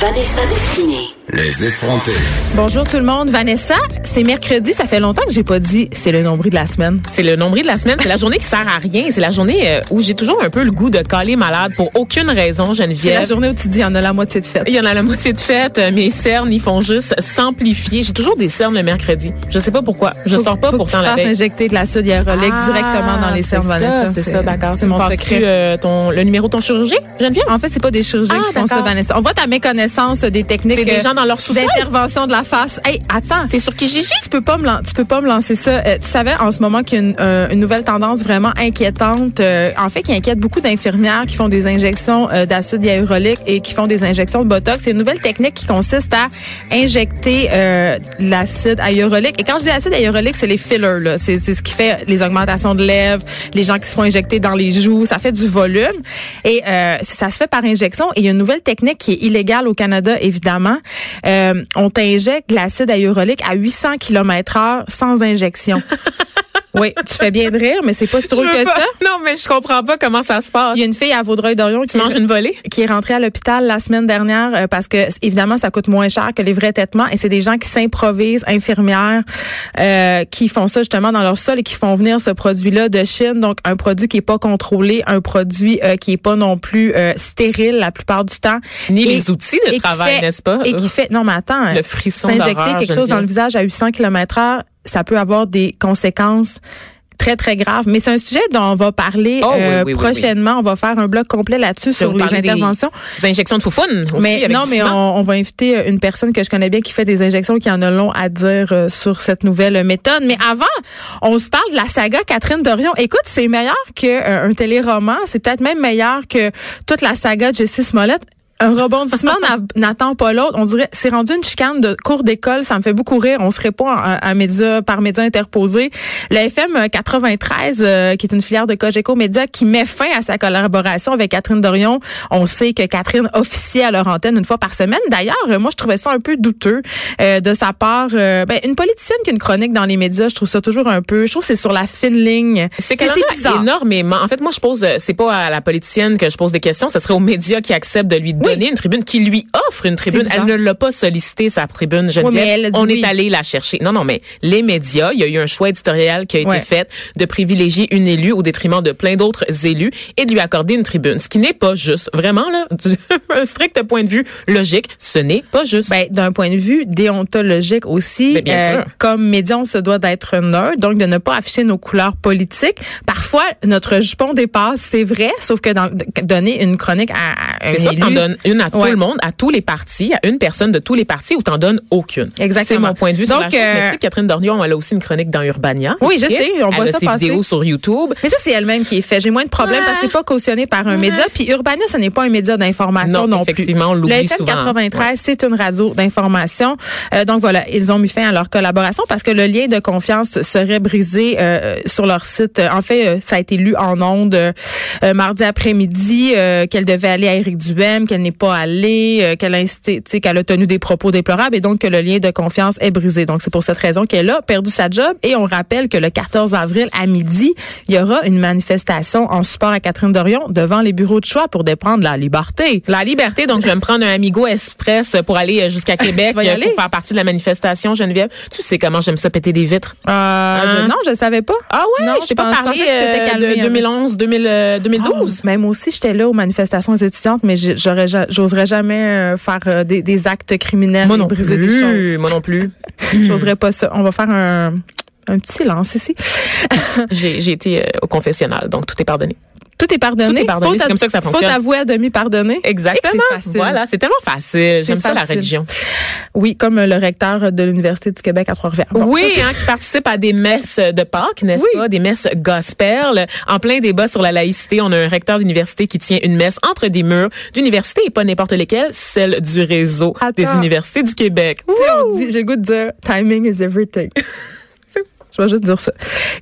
Vanessa Destinée. Les effrontés. Bonjour tout le monde. Vanessa, c'est mercredi. Ça fait longtemps que j'ai pas dit c'est le nombril de la semaine. C'est le nombril de la semaine. C'est la journée qui sert à rien. C'est la journée euh, où j'ai toujours un peu le goût de caler malade pour aucune raison, C'est Geneviève. la journée où tu dis il y en a la moitié de fête. Il y en a la moitié de fête. Euh, Mes cernes, ils font juste s'amplifier. J'ai toujours des cernes le mercredi. Je sais pas pourquoi. Je sors pas Faut pourtant que tu la veille. injecter de l'acide hyaluronique Ah, directement dans les c'est cernes, ça, Vanessa. C'est ça, d'accord. C'est mon secret. euh, ton, le numéro de ton chirurgien, Geneviève? En fait, c'est pas des chirurgiens Ah, qui font ça, d'accord. Vanessa. On voit ta méconnaissance des techniques C'est des euh, gens dans leur d'intervention de la face. Hey, attends. C'est sur Kijiji? Tu peux pas me tu peux pas me lancer ça. Euh, tu savais en ce moment qu'il y a une, euh, une nouvelle tendance vraiment inquiétante, euh, en fait qui inquiète beaucoup d'infirmières qui font des injections d'acide hyaluronique et qui font des injections de botox. C'est une nouvelle technique qui consiste à injecter l'acide hyaluronique. Et quand je dis acide hyaluronique, c'est les fillers là. C'est c'est ce qui fait les augmentations de lèvres, les gens qui se font injecter dans les joues. Ça fait du volume et ça se fait par injection. Et il y a une nouvelle technique qui est illégale au Canada évidemment. Euh, on t'injecte de l'acide hyaluronique à 800 km heure sans injection. oui, tu fais bien de rire, mais c'est pas si drôle que pas- ça. Non, mais je comprends pas comment ça se passe. Il y a une fille à Vaudreuil-Dorion qui Tu manges une volée? qui est rentrée à l'hôpital la semaine dernière euh, parce que évidemment ça coûte moins cher que les vrais traitements et c'est des gens qui s'improvisent infirmières euh, qui font ça justement dans leur sol et qui font venir ce produit-là de Chine donc un produit qui est pas contrôlé un produit euh, qui est pas non plus euh, stérile la plupart du temps Ni Et- les outils de travail, n'est-ce pas? et qui fait non mais attends Le frisson s'injecter quelque chose dans le visage à 800 km/h ça peut avoir des conséquences très très graves mais c'est un sujet dont on va parler Oh, euh, oui, oui, prochainement on va faire un bloc complet là-dessus sur les interventions Des injections de foufoune aussi mais avec non, mais on, on va inviter euh, une personne que je connais bien qui fait des injections, qui en a long à dire euh, sur cette nouvelle méthode. Mais avant, on se parle de la saga Catherine Dorion. Écoute, c'est meilleur que euh, un téléroman. C'est peut-être même meilleur que toute la saga de Jessie Smollett. Un rebondissement n'a- n'attend pas l'autre. On dirait, c'est rendu une chicane de cours d'école. Ça me fait beaucoup rire. On se répond à, à médias, par médias interposés. Le FM 93, euh, qui est une filière de Cogeco Média, qui met fin à sa collaboration avec Catherine Dorion. On sait que Catherine officiait à leur antenne une fois par semaine. D'ailleurs, moi, je trouvais ça un peu douteux euh, de sa part. Euh, ben, une politicienne qui a une chronique dans les médias, je trouve ça toujours un peu. Je trouve que c'est sur la fine ligne. C'est énormément. En fait, moi, je pose, euh, c'est pas à la politicienne que je pose des questions, ce serait aux médias qui acceptent de lui donner une tribune, qui lui offre une tribune. Elle ne l'a pas sollicité, sa tribune, Geneviève. dit On oui. est allé la chercher. Non, non, mais les médias, il y a eu un choix éditorial qui a été fait de privilégier une élue au détriment de plein d'autres élus et de lui accorder une tribune. Ce qui n'est pas juste. Vraiment, là, du, un strict point de vue logique, ce n'est pas juste. Ben, d'un point de vue déontologique aussi, euh, Ben, bien sûr. comme média, on se doit d'être neutre, donc de ne pas afficher nos couleurs politiques. Parfois, notre jupon dépasse, c'est vrai, sauf que dans, donner une chronique à, à un ça, élu, donnes une à tout le monde, à tous les partis, à une personne de tous les partis ou t'en donnes aucune? Exactement. C'est mon point de vue sur Donc, la chose. Mais euh, Catherine Dorion, elle a aussi une chronique dans Urbania. Oui, je sais, on voit elle ça a ses passer. vidéos sur YouTube. Mais ça, c'est elle-même qui est fait. J'ai moins de problèmes parce que c'est pas cautionné par un média. Puis Urbania, ce n'est pas un média d'information Non, non, plus. effectivement, on l'oublie Le FM souvent. 93, c'est une radio d'information. Euh, donc voilà, ils ont mis fin à leur collaboration parce que le lien de confiance serait brisé euh, sur leur site. En fait, euh, ça a été lu en ondes euh, mardi après-midi euh, qu'elle devait aller à Éric Duhem, qu'elle n'est pas allée, euh, qu'elle a incité, qu'elle a tenu des propos déplorables et donc que le lien de confiance est brisé. Donc c'est pour cette raison qu'elle a perdu sa job et on rappelle que le 14 avril à midi, il y aura une manifestation en support à Catherine Dorion devant les bureaux de choix pour déprendre la liberté. La liberté, donc je vais me prendre un Amigo Express pour aller euh, jusqu'à Québec euh, pour faire partie de la manifestation, Geneviève. Tu sais comment j'aime ça péter des vitres. Euh, je- non, je savais pas. Ah ouais, Non, je t'ai pas parlé de peu. 2011, 2000, euh, 2012. Ah, Même aussi, j'étais là aux manifestations étudiantes, mais j'aurais, ja- j'oserais jamais euh, faire euh, des, des actes criminels Moi non briser des plus. choses. Moi non plus. J'oserais pas ça. On va faire un, un petit silence ici. J'ai j'ai été euh, au confessionnal, donc tout est pardonné. Tout est pardonné. Tout est pardonné, Faut c'est comme ça que ça Faut fonctionne. t'avouer à demi pardonné. Exactement. Voilà, c'est tellement facile. J'aime ça la religion. Oui, comme le recteur de l'Université du Québec à Trois-Rivières. Bon, oui, ça, hein, qui participe à des messes de Pâques, n'est-ce Oui. pas? Des messes gospel. En plein débat sur la laïcité, on a un recteur d'université qui tient une messe entre des murs d'université et pas n'importe lesquelles, celle du réseau des universités du Québec. J'ai le goût de dire timing is everything. Je vais juste dire ça.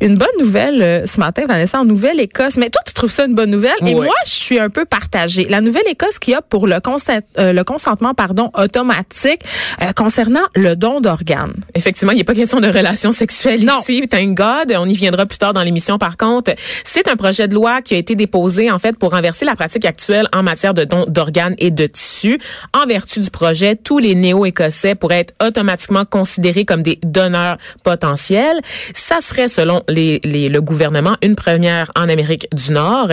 Une bonne nouvelle euh, ce matin, Vanessa, en Nouvelle-Écosse. Mais toi, tu trouves ça une bonne nouvelle? Et moi, je suis un peu partagée. La Nouvelle-Écosse qui opte pour le, consent- euh, le consentement pardon, automatique euh, concernant le don d'organes. Effectivement, il n'est pas question de relations sexuelles Non. ici. Thank God. On y viendra plus tard dans l'émission. Par contre, c'est un projet de loi qui a été déposé en fait pour renverser la pratique actuelle en matière de dons d'organes et de tissus. En vertu du projet, tous les néo-écossais pourraient être automatiquement considérés comme des donneurs potentiels. Ça serait, selon les, les- le gouvernement, une première en Amérique du Nord.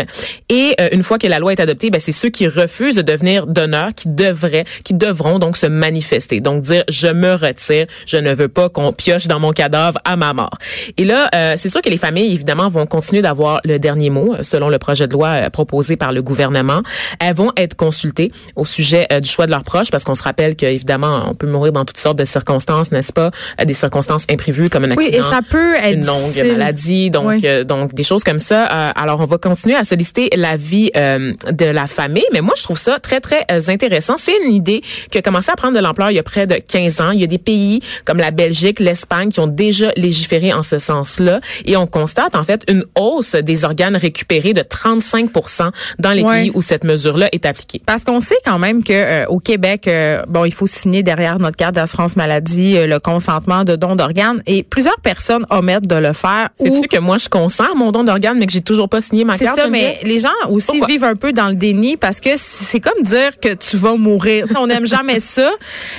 Et euh, une fois que la loi est adoptée, ben, c'est ceux qui refusent de devenir donneurs qui devraient, qui devront donc se manifester. Donc dire je me retire, je ne veux pas qu'on pioche dans mon cadavre à ma mort. Et là, euh, c'est sûr que les familles évidemment vont continuer d'avoir le dernier mot euh, selon le projet de loi euh, proposé par le gouvernement. Elles vont être consultées au sujet euh, du choix de leurs proches parce qu'on se rappelle que évidemment on peut mourir dans toutes sortes de circonstances, n'est-ce pas, des circonstances imprévues comme un Oui, accident et ça peut être une longue difficile. maladie, donc Oui. euh, donc des choses comme ça. Euh, alors on va continuer à solliciter la vie euh, de la famille, mais moi je trouve ça très très euh, intéressant. C'est une idée qui a commencé à prendre de l'ampleur il y a près de 15 ans. Il y a des pays comme la Belgique, l'Espagne qui ont déjà légiféré en ce sens-là et on constate en fait une hausse des organes récupérés de 35% dans les pays où cette mesure-là est appliquée. Parce qu'on sait quand même que euh, au Québec, euh, bon, il faut signer derrière notre carte d'assurance maladie le consentement de don d'organes et plusieurs personnes omettent de le faire. Sais-tu que moi je consens à mon don d'organes mais que j'ai toujours pas signé ma C'est carte ça, Geneviève? mais les gens aussi Pourquoi? vivent un peu dans le déni parce que c'est comme dire que tu vas mourir. On n'aime jamais ça.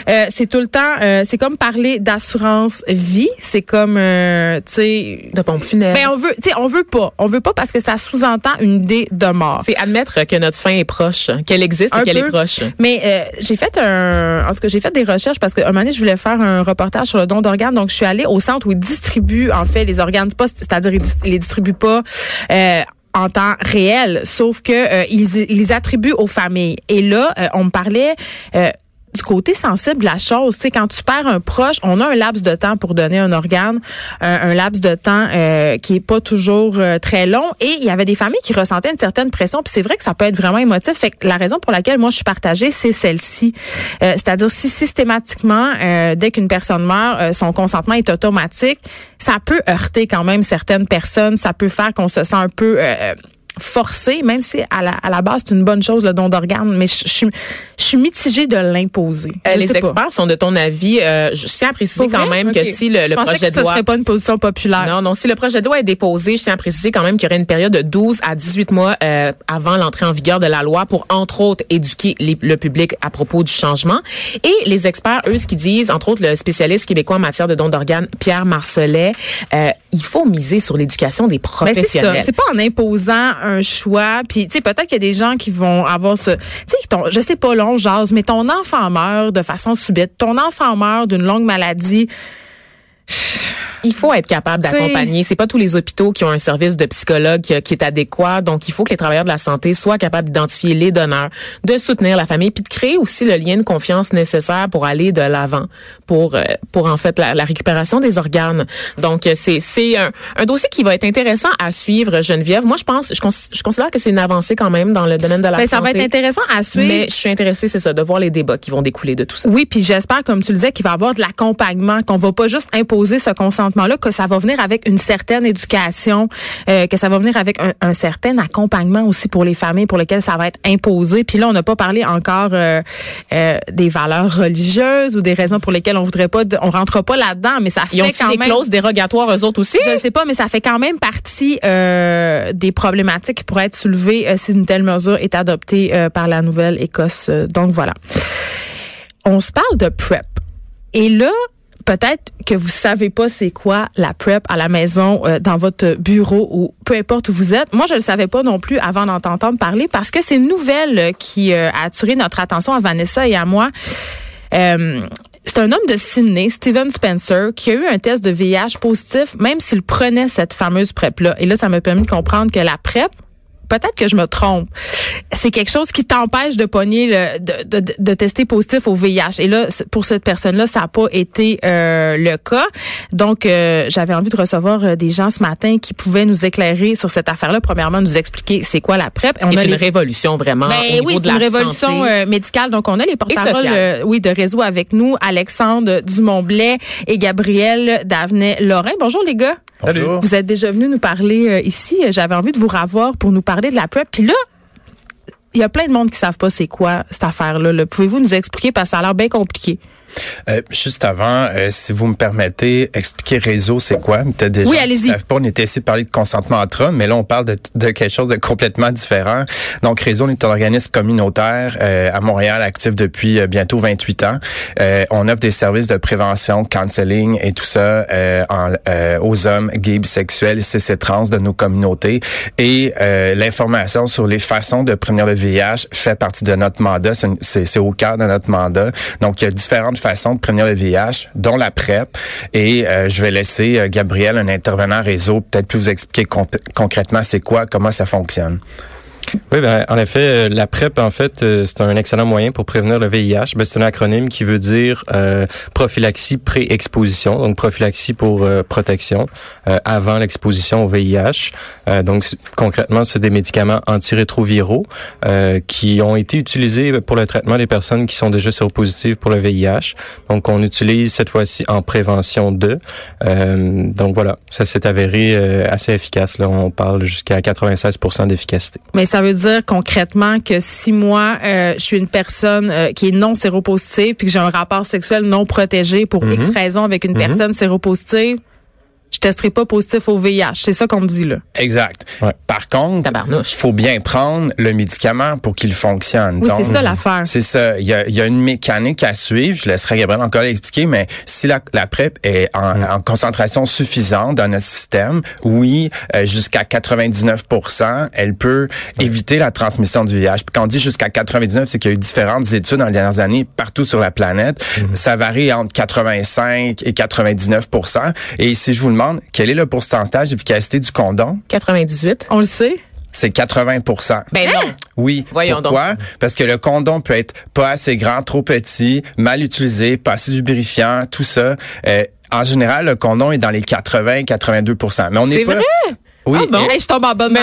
Euh, c'est tout le temps, euh, c'est comme parler d'assurance vie. C'est comme, euh, tu sais, de pompe funèbre. ben on veut, tu sais, on veut pas, on veut pas parce que ça sous-entend une idée de mort. C'est admettre que notre fin est proche, qu'elle existe Un et qu'elle est proche. Mais euh, j'ai fait un, en tout cas j'ai fait des recherches parce qu'un moment donné je voulais faire un reportage sur le don d'organes, donc je suis allée au centre où ils distribuent en fait les organes, C'est pas, c'est-à-dire ils, les distribuent pas. euh, en temps réel, sauf que euh, ils, ils les attribuent aux familles. Et là, euh, on me parlait euh, du côté sensible de la chose, tu sais, quand tu perds un proche, on a un laps de temps pour donner un organe, un, laps de temps euh, qui est pas toujours euh, très long. Et il y avait des familles qui ressentaient une certaine pression. Puis c'est vrai que ça peut être vraiment émotif. Fait que la raison pour laquelle moi je suis partagée, c'est celle-ci. Euh, C'est-à-dire si systématiquement, euh, dès qu'une personne meurt, son consentement est automatique, ça peut heurter quand même certaines personnes. Ça peut faire qu'on se sent un peu forcé, même si à la, à la base c'est une bonne chose le don d'organes, mais je, je suis je suis mitigée de l'imposer. Euh, les pas. experts sont de ton avis. Euh, je tiens à préciser Pour quand vrai? même que si le, le je projet que de ce loi serait pas une position populaire. non, non, si le projet de loi est déposé, je tiens à préciser quand même qu'il y aurait une période de 12 à 18 mois euh, avant l'entrée en vigueur de la loi pour, entre autres, éduquer les- le public à propos du changement. Et les experts, eux, ce qu'ils disent, entre autres, le spécialiste québécois en matière de dons d'organes, Pierre Marcelet, il faut miser sur l'éducation des Ben, c'est ça. professionnels. C'est pas en imposant un choix. Puis, tu sais, peut-être qu'il y a des gens qui vont avoir ce, tu sais, je sais pas, long jase, mais ton enfant meurt de façon subite. Ton enfant meurt d'une longue maladie. Il faut être capable d'accompagner. C'est pas tous les hôpitaux qui ont un service de psychologue qui, qui est adéquat. Donc, il faut que les travailleurs de la santé soient capables d'identifier les donneurs, de soutenir la famille, puis de créer aussi le lien de confiance nécessaire pour aller de l'avant, pour euh, pour en fait la, la récupération des organes. Donc, euh, c'est c'est un, un dossier qui va être intéressant à suivre, Geneviève. Moi, je pense, je, cons- je considère que c'est une avancée quand même dans le domaine de la Ben, ça va santé. être intéressant à suivre. mais je suis intéressée, c'est ça, de voir les débats qui vont découler de tout ça. Oui, puis j'espère, comme tu le disais, qu'il va y avoir de l'accompagnement, qu'on va pas juste imposer ce consentement-là, que ça va venir avec une certaine éducation, euh, que ça va venir avec un, un certain accompagnement aussi pour les familles pour lesquelles ça va être imposé. Puis là, on n'a pas parlé encore euh, euh, des valeurs religieuses ou des raisons pour lesquelles on voudrait pas, de- on rentre pas là-dedans, mais ça Ils ont fait quand des même. clauses dérogatoires eux autres aussi? Je ne sais pas, mais ça fait quand même partie des problématiques qui pourraient être soulevées si une telle mesure est adoptée par la Nouvelle-Écosse. Donc voilà. On se parle de PrEP. Et là, peut-être que vous savez pas c'est quoi la PrEP à la maison, euh, dans votre bureau ou peu importe où vous êtes. Moi, je le savais pas non plus avant d'en entendre parler parce que c'est une nouvelle euh, qui euh, a attiré notre attention à Vanessa et à moi. Euh, c'est un homme de Sydney, Steven Spencer, qui a eu un test de VIH positif, même s'il prenait cette fameuse PrEP-là. Et là, ça m'a permis de comprendre que la PrEP, peut-être que je me trompe, c'est quelque chose qui t'empêche de pogner le, de, de, de, tester positif au VIH. Et là, pour cette personne-là, ça n'a pas été euh, le cas. Donc, euh, j'avais envie de recevoir euh, des gens ce matin qui pouvaient nous éclairer sur cette affaire-là. Premièrement, nous expliquer c'est quoi la PrEP. On a une révolution vraiment ben, au niveau oui, de la une révolution médicale. Donc, on a les porte-paroles oui, de réseau avec nous, Alexandre Dumont-Blais et Gabriel Davenet-Lorrain. Bonjour les gars. Bonjour. Vous êtes déjà venus nous parler ici. J'avais envie de vous revoir pour nous parler de la PrEP. Puis là, il y a plein de monde qui savent pas c'est quoi cette affaire-là. -là, Pouvez-vous nous expliquer? Parce que ça a l'air bien compliqué? Euh, juste avant, euh, si vous me permettez, expliquer réseau, c'est quoi? Peut-être oui, allez-y. savent pas, on était ici parler de consentement entre hommes, mais là, on parle de, de, quelque chose de complètement différent. Donc, Réseau, on est un organisme communautaire euh, à Montréal, actif depuis euh, bientôt 28 ans. on offre des services de prévention, counseling et tout ça en, aux hommes gays, bisexuels et CC trans de nos communautés. Et l'information sur les façons de prévenir le VIH fait partie de notre mandat. C'est au cœur de notre mandat. Donc, il y a différentes façons de prévenir le VIH, dont la PrEP. Et euh, je vais laisser euh, Gabriel, un intervenant réseau, peut-être plus vous expliquer concrètement c'est quoi, comment ça fonctionne. Oui, ben, en effet, euh, la PrEP, en fait, euh, c'est un excellent moyen pour prévenir le VIH. Ben, c'est un acronyme qui veut dire euh, prophylaxie pré-exposition, donc prophylaxie pour protection avant l'exposition au VIH. donc, concrètement, c'est des médicaments antirétroviraux qui ont été utilisés pour le traitement des personnes qui sont déjà séropositives pour le VIH. Donc, on utilise cette fois-ci en prévention de. donc, voilà, ça s'est avéré assez efficace. Là, on parle jusqu'à 96 d'efficacité. Mais ça veut dire concrètement que si moi, euh, je suis une personne euh, qui est non séropositive puis que j'ai un rapport sexuel non protégé pour X mhm. raison avec une mhm. personne séropositive, je testerai pas positif au VIH. C'est ça qu'on me dit là. Exact. Par contre, il faut bien prendre le médicament pour qu'il fonctionne. Oui, c'est ça l'affaire. C'est ça. Il y, a, y a, une mécanique à suivre. Je laisserai Gabriel encore l'expliquer, mais si la, la PrEP est en, mm. en, concentration suffisante dans notre système, oui, euh, jusqu'à 99% elle peut éviter la transmission du VIH. Puis quand on dit jusqu'à 99, c'est qu'il y a eu différentes études dans les dernières années partout sur la planète. Mm. Ça varie entre 85 et 99 Et si je vous le quel est le pourcentage d'efficacité du condom? 98. On le sait. C'est 80% Ben non. Oui. Voyons Pourquoi? Parce que le condom peut être pas assez grand, trop petit, mal utilisé, pas assez lubrifiant, tout ça. Euh, en général, le condom est dans les 80-82% Mais on n'est pas. Vrai? Oui. Ah bon? je tombe en bonne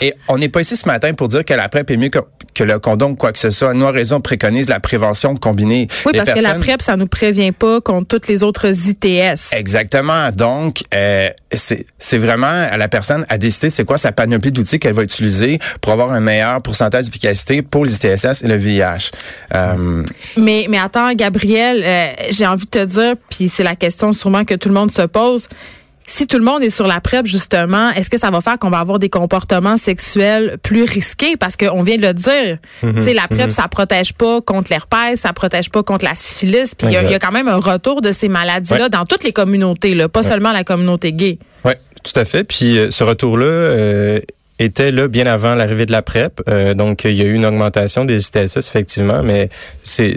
Et on n'est pas ici ce matin pour dire que la PrEP est mieux que, que le condom quoi que ce soit. Nous, à raison, on préconise la prévention de combiner. Oui, parce que la PrEP, ça nous prévient pas contre toutes les autres ITS. Exactement. Donc, euh, c'est vraiment à la personne à décider c'est quoi sa panoplie d'outils qu'elle va utiliser pour avoir un meilleur pourcentage d'efficacité pour les ITSS et le VIH. Euh, mais, mais attends, Gabriel, euh, j'ai envie de te dire, puis c'est la question sûrement que tout le monde se pose si tout le monde est sur la PrEP, justement, est-ce que ça va faire qu'on va avoir des comportements sexuels plus risqués? Parce qu'on vient de le dire. Mhm. La PrEP, mhm. ça protège pas contre l'herpès, ça protège pas contre la syphilis. Puis il y, a quand même un retour de ces maladies-là dans toutes les communautés, là, pas seulement la communauté gay. Oui, tout à fait. Puis euh, ce retour-là, euh, était là bien avant l'arrivée de la PrEP. Euh, donc, il y a eu une augmentation des ITSS, effectivement, mais c'est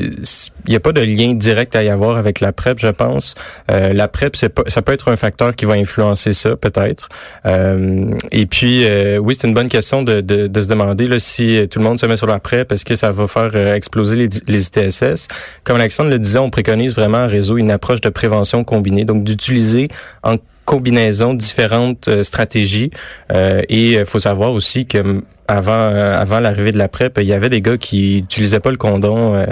il n'y a pas de lien direct à y avoir avec la PrEP, je pense. Euh, la PrEP, ça peut être un facteur qui va influencer ça, peut-être. Euh, et puis, euh, oui, c'est une bonne question de, de, de, se demander là, si tout le monde se met sur la PrEP, est-ce que ça va faire exploser les, les ITSS? Comme Alexandre le disait, on préconise vraiment un réseau une approche de prévention combinée, donc d'utiliser en combinaison différentes stratégies. et il faut savoir aussi que avant euh, avant l'arrivée de la PrEP, il y avait des gars qui utilisaient pas le condom. Euh,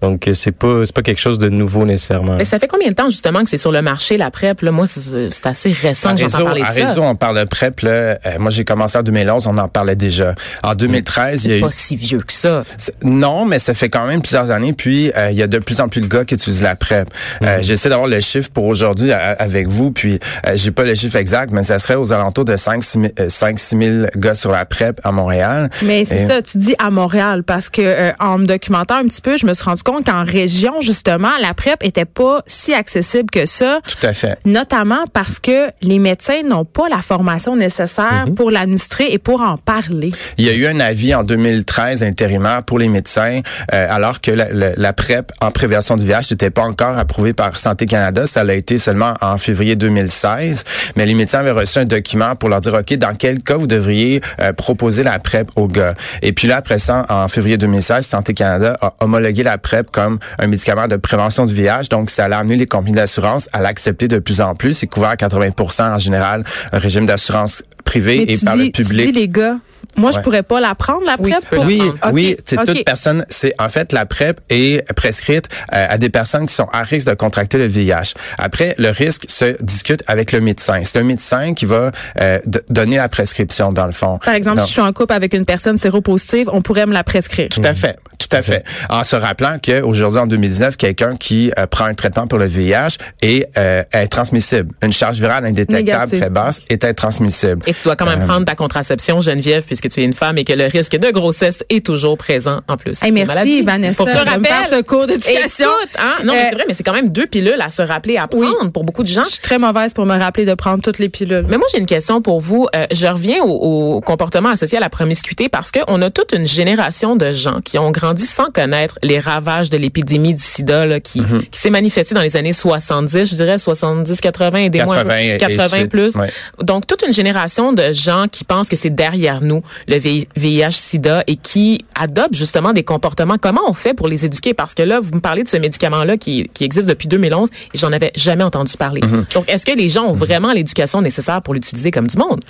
donc c'est pas c'est pas quelque chose de nouveau nécessairement. Mais ça fait combien de temps justement que c'est sur le marché la PrEP là? Moi c'est assez récent que j'entends parler de ça. À réseau, on parle de PrEP là. Euh, moi j'ai commencé en 2011, on en parlait déjà. En 2013, il y a eu pas si vieux que ça. Non, mais ça fait quand même plusieurs années puis il y a de plus en plus de gars qui utilisent la PrEP. Mm-hmm. J'essaie d'avoir le chiffre pour aujourd'hui avec vous puis j'ai pas le chiffre exact mais ça serait aux alentours de 5 5 6 000 gars sur la PrEP à Montréal. Mais c'est ça, tu dis à Montréal, parce que euh, en me documentant un petit peu, je me suis rendu compte qu'en région, justement, la PrEP était pas si accessible que ça. Tout à fait. Notamment parce que les médecins n'ont pas la formation nécessaire mhm. pour l'administrer et pour en parler. Il y a eu un avis en 2013 intérimaire pour les médecins, euh, alors que la, la, PrEP en prévention du VIH n'était pas encore approuvée par Santé Canada. Ça l'a été seulement en février 2016. Mais les médecins avaient reçu un document pour leur dire, OK, dans quel cas vous devriez euh, proposer la PrEP PrEP aux gars. Et puis là, après ça, en février 2016, Santé Canada a homologué la PrEP comme un médicament de prévention du VIH. Donc, ça a amené les compagnies d'assurance à l'accepter de plus en plus. C'est couvert à 80 en général, un régime d'assurance privé Mais et par dis, le public. Tu dis, les gars, moi, je pourrais pas la prendre, la Oui, PrEP? tu peux pour- la Oui, oui, c'est toute personne. C'est en fait la PrEP est prescrite euh, à des personnes qui sont à risque de contracter le VIH. Après, le risque se discute avec le médecin. C'est le médecin qui va euh, donner la prescription dans le fond. Par exemple, Donc, si je suis en couple avec une personne séropositive, on pourrait me la prescrire. tout à fait, tout à fait. En se rappelant qu'aujourd'hui, en 2019, quelqu'un qui euh, prend un traitement pour le VIH est, euh, est transmissible. Une charge virale indétectable Négative. très basse est intransmissible. Et tu dois quand même prendre ta contraception, Geneviève, puisque tu es une femme et que le risque de grossesse est toujours présent en plus. Hey, merci, maladies. Vanessa, Pour ce rappel. faire ce cours d'éducation. Écoute, hein, non, mais Euh, c'est vrai, mais c'est quand même deux pilules à se rappeler, à prendre pour beaucoup de gens. Je suis très mauvaise pour me rappeler de prendre toutes les pilules. Mais moi, j'ai une question pour vous. Euh, je reviens au, au comportement associé à la promiscuité parce qu'on a toute une génération de gens qui ont grandi sans connaître les ravages de l'épidémie du sida là, qui, qui s'est manifestée dans les années 70, je dirais 70, 80, aidez-moi un peu. 80 et- et 80 suite, plus. ouais. Donc, toute une génération de gens qui pensent que c'est derrière nous, le VIH-Sida, et qui adoptent justement des comportements. Comment on fait pour les éduquer? Parce que là, vous me parlez de ce médicament-là qui, qui existe depuis 2011 et j'en avais jamais entendu parler. Mm-hmm. Donc, est-ce que les gens ont vraiment l'éducation nécessaire pour l'utiliser comme du monde?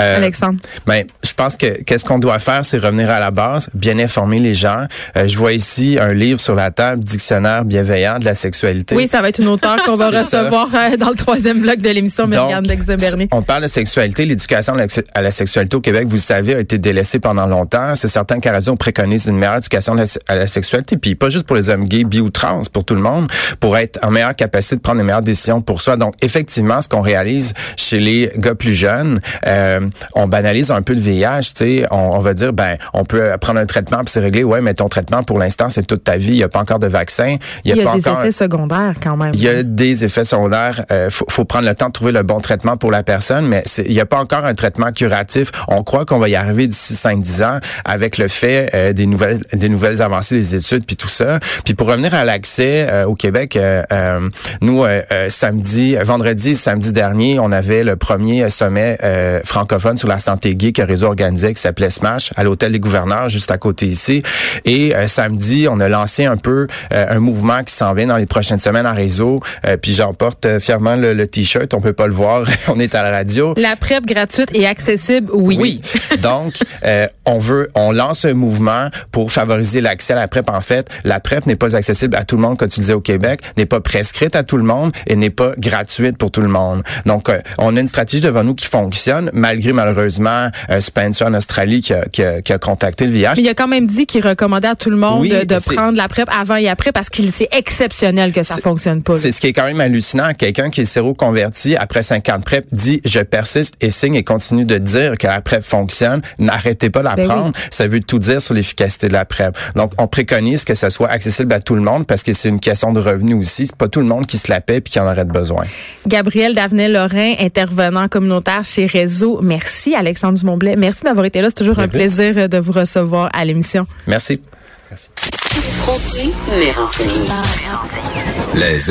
Euh, Alexandre. Ben, je pense que qu'est-ce qu'on doit faire, c'est revenir à la base, bien informer les gens. Euh, je vois ici un livre sur la table, dictionnaire bienveillant de la sexualité. Oui, ça va être une auteure qu'on va recevoir euh, dans le troisième bloc de l'émission, Myriam on parle de sexualité. L'éducation à la- sexualité au Québec, vous le savez, a été délaissée pendant longtemps. C'est certain qu'à raison, on préconise une meilleure éducation à la- à la sexualité. Puis pas juste pour les hommes gays, bi ou trans, pour tout le monde, pour être en meilleure capacité de prendre les meilleures décisions pour soi. Donc, effectivement, ce qu'on réalise chez les gars plus jeunes, euh, on banalise un peu le VIH. Tu sais, on, on va dire, ben, on peut prendre un traitement puis c'est réglé. Ouais, mais ton traitement, pour l'instant, c'est toute ta vie. Il n'y a pas encore de vaccin. Il y a pas des encore effets secondaires quand même. il y a des effets secondaires. Euh, faut, faut prendre le temps de trouver le bon traitement pour la personne, mais il n'y a pas encore un traitement curatif. On croit qu'on va y arriver d'ici 5-10 ans avec le fait euh, des nouvelles des nouvelles avancées des études puis tout ça. Puis pour revenir à l'accès euh, au Québec, nous samedi, vendredi, samedi dernier, on avait le premier sommet francophone sur la santé gay que Réseau organisait qui s'appelait Smash à l'hôtel des gouverneurs juste à côté ici. Et euh, samedi, on a lancé un peu euh, un mouvement qui s'en vient dans les prochaines semaines en réseau. Euh, puis j'en porte euh, fièrement le, le t-shirt. On peut pas le voir. on est à la radio. La PrEP gratuite et accessible, oui. Oui. Donc, euh, on veut, on lance un mouvement pour favoriser l'accès à la PrEP. En fait, la PrEP n'est pas accessible à tout le monde, comme tu disais au Québec, n'est pas prescrite à tout le monde et n'est pas gratuite pour tout le monde. Donc, euh, on a une stratégie devant nous qui fonctionne, malgré malheureusement euh, Spencer en Australie qui a, qui a- qui a contacté le VIH. Mais il a quand même dit qu'il recommandait à tout le monde Oui, de, prendre la PrEP avant et après parce qu'il c'est exceptionnel que ça fonctionne pas. C'est ce qui est quand même hallucinant. Quelqu'un qui est séroconverti après 50 PrEP dit je persiste et signe et continue de dire que la PrEP fonctionne. N'arrêtez pas de la Ben prendre. Ça veut tout dire sur l'efficacité de la PrEP. Donc on préconise que ça soit accessible à tout le monde parce que c'est une question de revenu aussi. C'est pas tout le monde qui se la paie puis qui en aurait besoin. Gabriel Davenet-Lorrain, intervenant communautaire chez Réseau. Merci, Alexandre Dumontblais. Merci d'avoir été là. C'est toujours un plaisir de vous recevoir à l'émission. Merci. Renseigné. Les